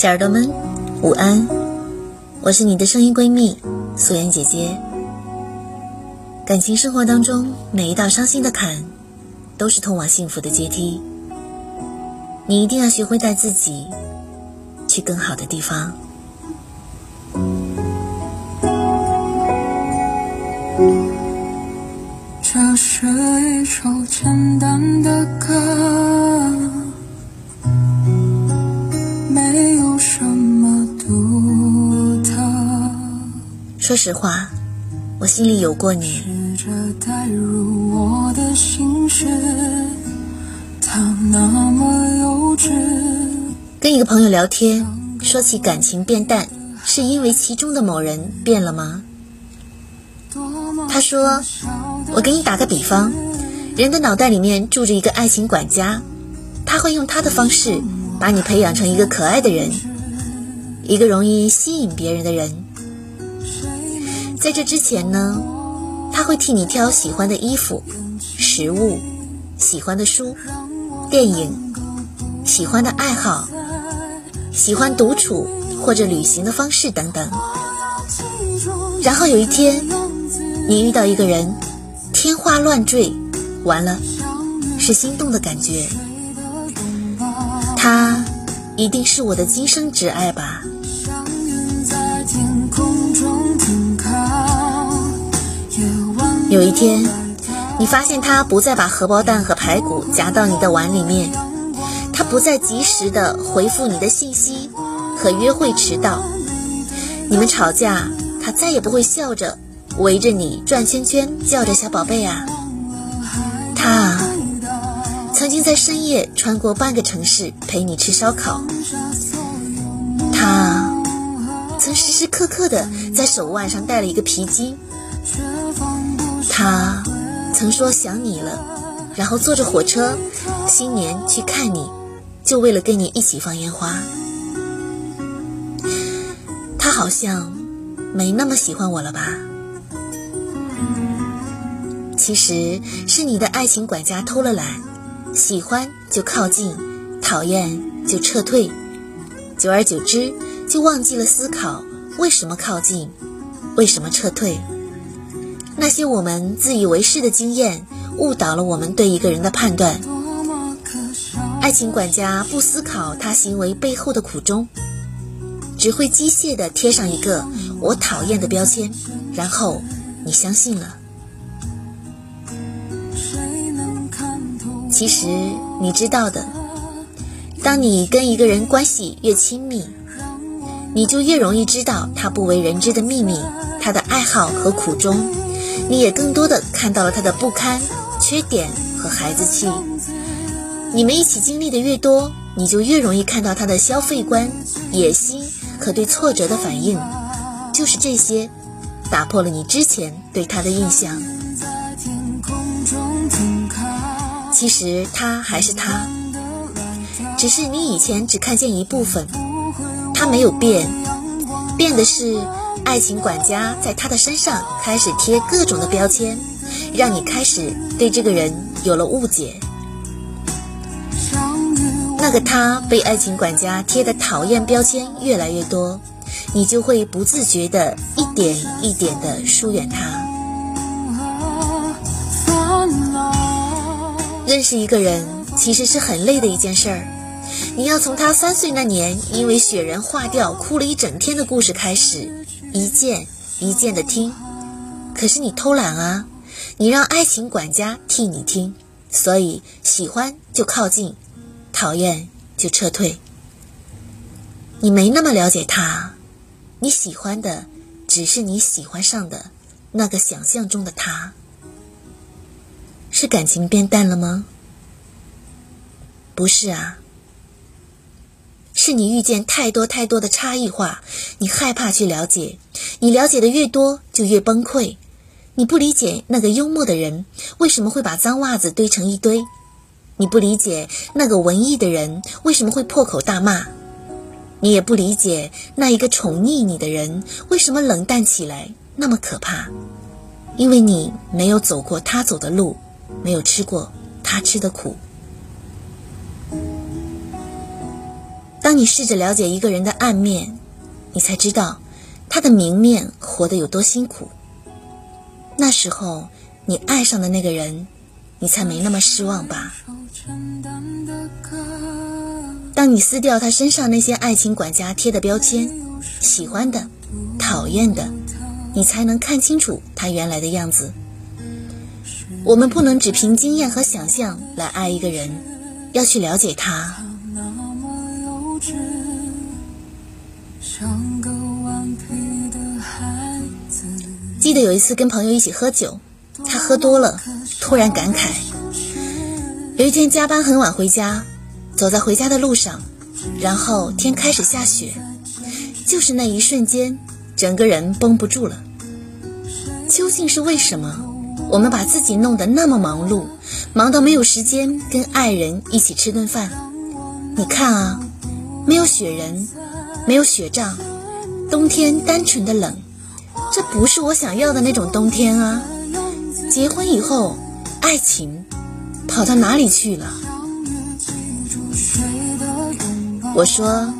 小耳朵们，午安！我是你的声音闺蜜素颜姐姐。感情生活当中，每一道伤心的坎，都是通往幸福的阶梯。你一定要学会带自己去更好的地方。这是一首简单的歌。说实话，我心里有过你。跟一个朋友聊天，说起感情变淡，是因为其中的某人变了吗？他说：“我给你打个比方，人的脑袋里面住着一个爱情管家，他会用他的方式把你培养成一个可爱的人，一个容易吸引别人的人。”在这之前呢，他会替你挑喜欢的衣服、食物、喜欢的书、电影、喜欢的爱好、喜欢独处或者旅行的方式等等。然后有一天，你遇到一个人，天花乱坠，完了，是心动的感觉。他一定是我的今生挚爱吧。有一天，你发现他不再把荷包蛋和排骨夹到你的碗里面，他不再及时的回复你的信息和约会迟到，你们吵架，他再也不会笑着围着你转圈圈，叫着小宝贝啊。他曾经在深夜穿过半个城市陪你吃烧烤，他曾时时刻刻的在手腕上戴了一个皮筋。他曾说想你了，然后坐着火车，新年去看你，就为了跟你一起放烟花。他好像没那么喜欢我了吧？其实是你的爱情管家偷了懒，喜欢就靠近，讨厌就撤退，久而久之就忘记了思考为什么靠近，为什么撤退。那些我们自以为是的经验，误导了我们对一个人的判断。爱情管家不思考他行为背后的苦衷，只会机械地贴上一个“我讨厌”的标签，然后你相信了。其实你知道的，当你跟一个人关系越亲密，你就越容易知道他不为人知的秘密，他的爱好和苦衷。你也更多的看到了他的不堪、缺点和孩子气。你们一起经历的越多，你就越容易看到他的消费观、野心和对挫折的反应。就是这些，打破了你之前对他的印象。其实他还是他，只是你以前只看见一部分。他没有变，变的是。爱情管家在他的身上开始贴各种的标签，让你开始对这个人有了误解。那个他被爱情管家贴的讨厌标签越来越多，你就会不自觉的一点一点的疏远他。认识一个人其实是很累的一件事儿，你要从他三岁那年因为雪人化掉哭了一整天的故事开始。一件一件的听，可是你偷懒啊！你让爱情管家替你听，所以喜欢就靠近，讨厌就撤退。你没那么了解他，你喜欢的只是你喜欢上的那个想象中的他。是感情变淡了吗？不是啊。是你遇见太多太多的差异化，你害怕去了解，你了解的越多就越崩溃。你不理解那个幽默的人为什么会把脏袜子堆成一堆，你不理解那个文艺的人为什么会破口大骂，你也不理解那一个宠溺你的人为什么冷淡起来那么可怕，因为你没有走过他走的路，没有吃过他吃的苦。当你试着了解一个人的暗面，你才知道他的明面活得有多辛苦。那时候，你爱上的那个人，你才没那么失望吧。当你撕掉他身上那些爱情管家贴的标签，喜欢的、讨厌的，你才能看清楚他原来的样子。我们不能只凭经验和想象来爱一个人，要去了解他。记得有一次跟朋友一起喝酒，他喝多了，突然感慨：有一天加班很晚回家，走在回家的路上，然后天开始下雪，就是那一瞬间，整个人绷不住了。究竟是为什么？我们把自己弄得那么忙碌，忙到没有时间跟爱人一起吃顿饭。你看啊，没有雪人，没有雪仗，冬天单纯的冷，这不是我想要的那种冬天啊。结婚以后，爱情跑到哪里去了？我说，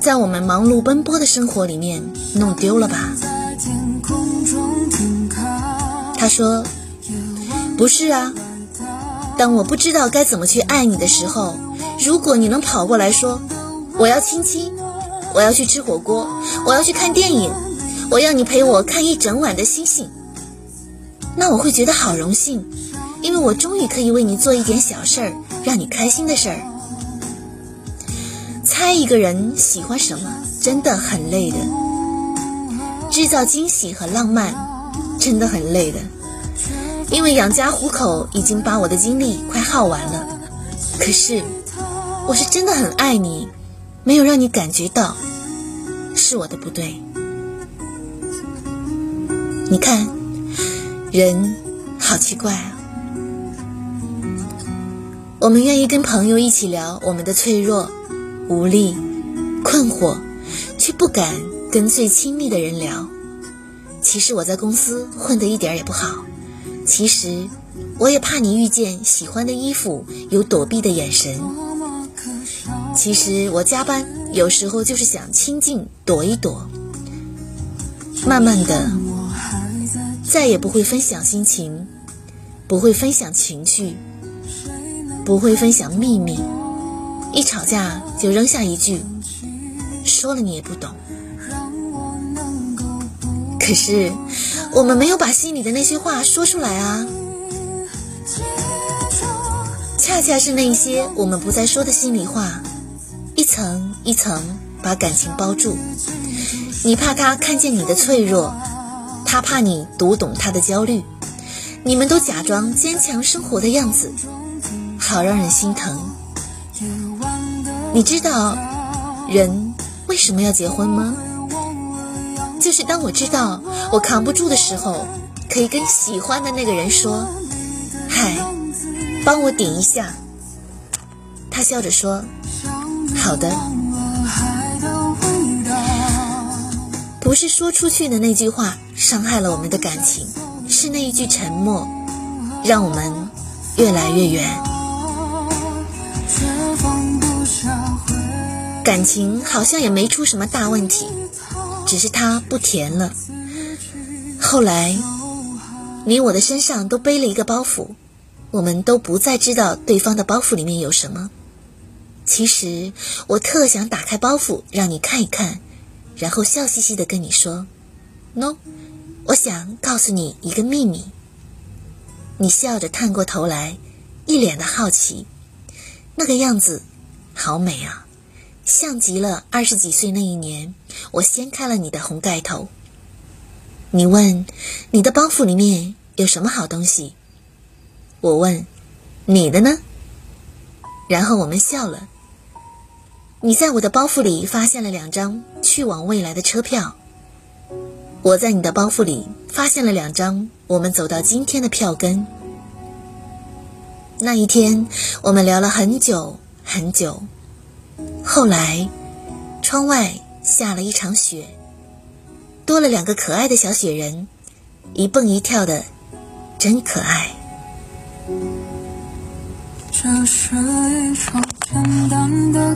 在我们忙碌奔波的生活里面弄丢了吧。他说：“不是啊，当我不知道该怎么去爱你的时候，如果你能跑过来说，我要亲亲，我要去吃火锅，我要去看电影，我要你陪我看一整晚的星星，那我会觉得好荣幸，因为我终于可以为你做一点小事儿，让你开心的事儿。猜一个人喜欢什么，真的很累的，制造惊喜和浪漫。”真的很累的，因为养家糊口已经把我的精力快耗完了。可是，我是真的很爱你，没有让你感觉到，是我的不对。你看，人好奇怪啊。我们愿意跟朋友一起聊我们的脆弱、无力、困惑，却不敢跟最亲密的人聊。其实我在公司混得一点也不好，其实我也怕你遇见喜欢的衣服有躲避的眼神。其实我加班有时候就是想清静躲一躲。慢慢的，再也不会分享心情，不会分享情绪，不会分享秘密。一吵架就扔下一句，说了你也不懂。可是，我们没有把心里的那些话说出来啊。恰恰是那些我们不再说的心里话，一层一层把感情包住。你怕他看见你的脆弱，他怕你读懂他的焦虑。你们都假装坚强生活的样子，好让人心疼。你知道人为什么要结婚吗？就是当我知道我扛不住的时候，可以跟喜欢的那个人说：“嗨，帮我顶一下。”他笑着说：“好的。”不是说出去的那句话伤害了我们的感情，是那一句沉默，让我们越来越远。感情好像也没出什么大问题。只是它不甜了。后来，你我的身上都背了一个包袱，我们都不再知道对方的包袱里面有什么。其实我特想打开包袱让你看一看，然后笑嘻嘻的跟你说：“no，我想告诉你一个秘密。”你笑着探过头来，一脸的好奇，那个样子好美啊。像极了二十几岁那一年，我掀开了你的红盖头。你问你的包袱里面有什么好东西？我问你的呢？然后我们笑了。你在我的包袱里发现了两张去往未来的车票，我在你的包袱里发现了两张我们走到今天的票根。那一天，我们聊了很久很久。后来，窗外下了一场雪，多了两个可爱的小雪人，一蹦一跳的，真可爱。这是一首简单的